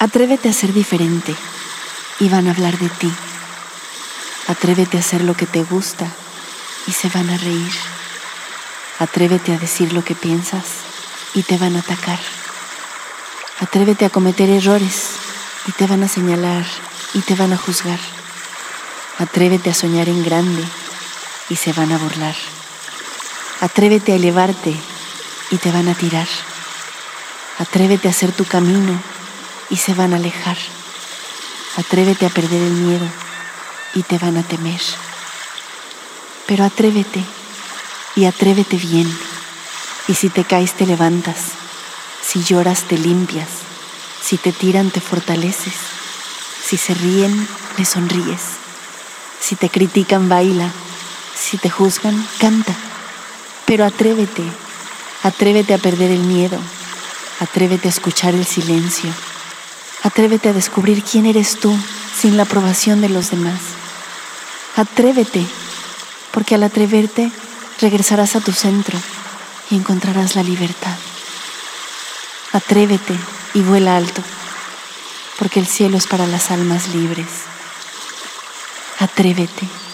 Atrévete a ser diferente y van a hablar de ti. Atrévete a hacer lo que te gusta y se van a reír. Atrévete a decir lo que piensas y te van a atacar. Atrévete a cometer errores y te van a señalar y te van a juzgar. Atrévete a soñar en grande y se van a burlar. Atrévete a elevarte y te van a tirar. Atrévete a hacer tu camino y se van a alejar. Atrévete a perder el miedo y te van a temer. Pero atrévete y atrévete bien. Y si te caes te levantas, si lloras te limpias, si te tiran te fortaleces, si se ríen le sonríes, si te critican baila, si te juzgan canta. Pero atrévete, atrévete a perder el miedo, atrévete a escuchar el silencio Atrévete a descubrir quién eres tú sin la aprobación de los demás. Atrévete, porque al atreverte regresarás a tu centro y encontrarás la libertad. Atrévete y vuela alto, porque el cielo es para las almas libres. Atrévete.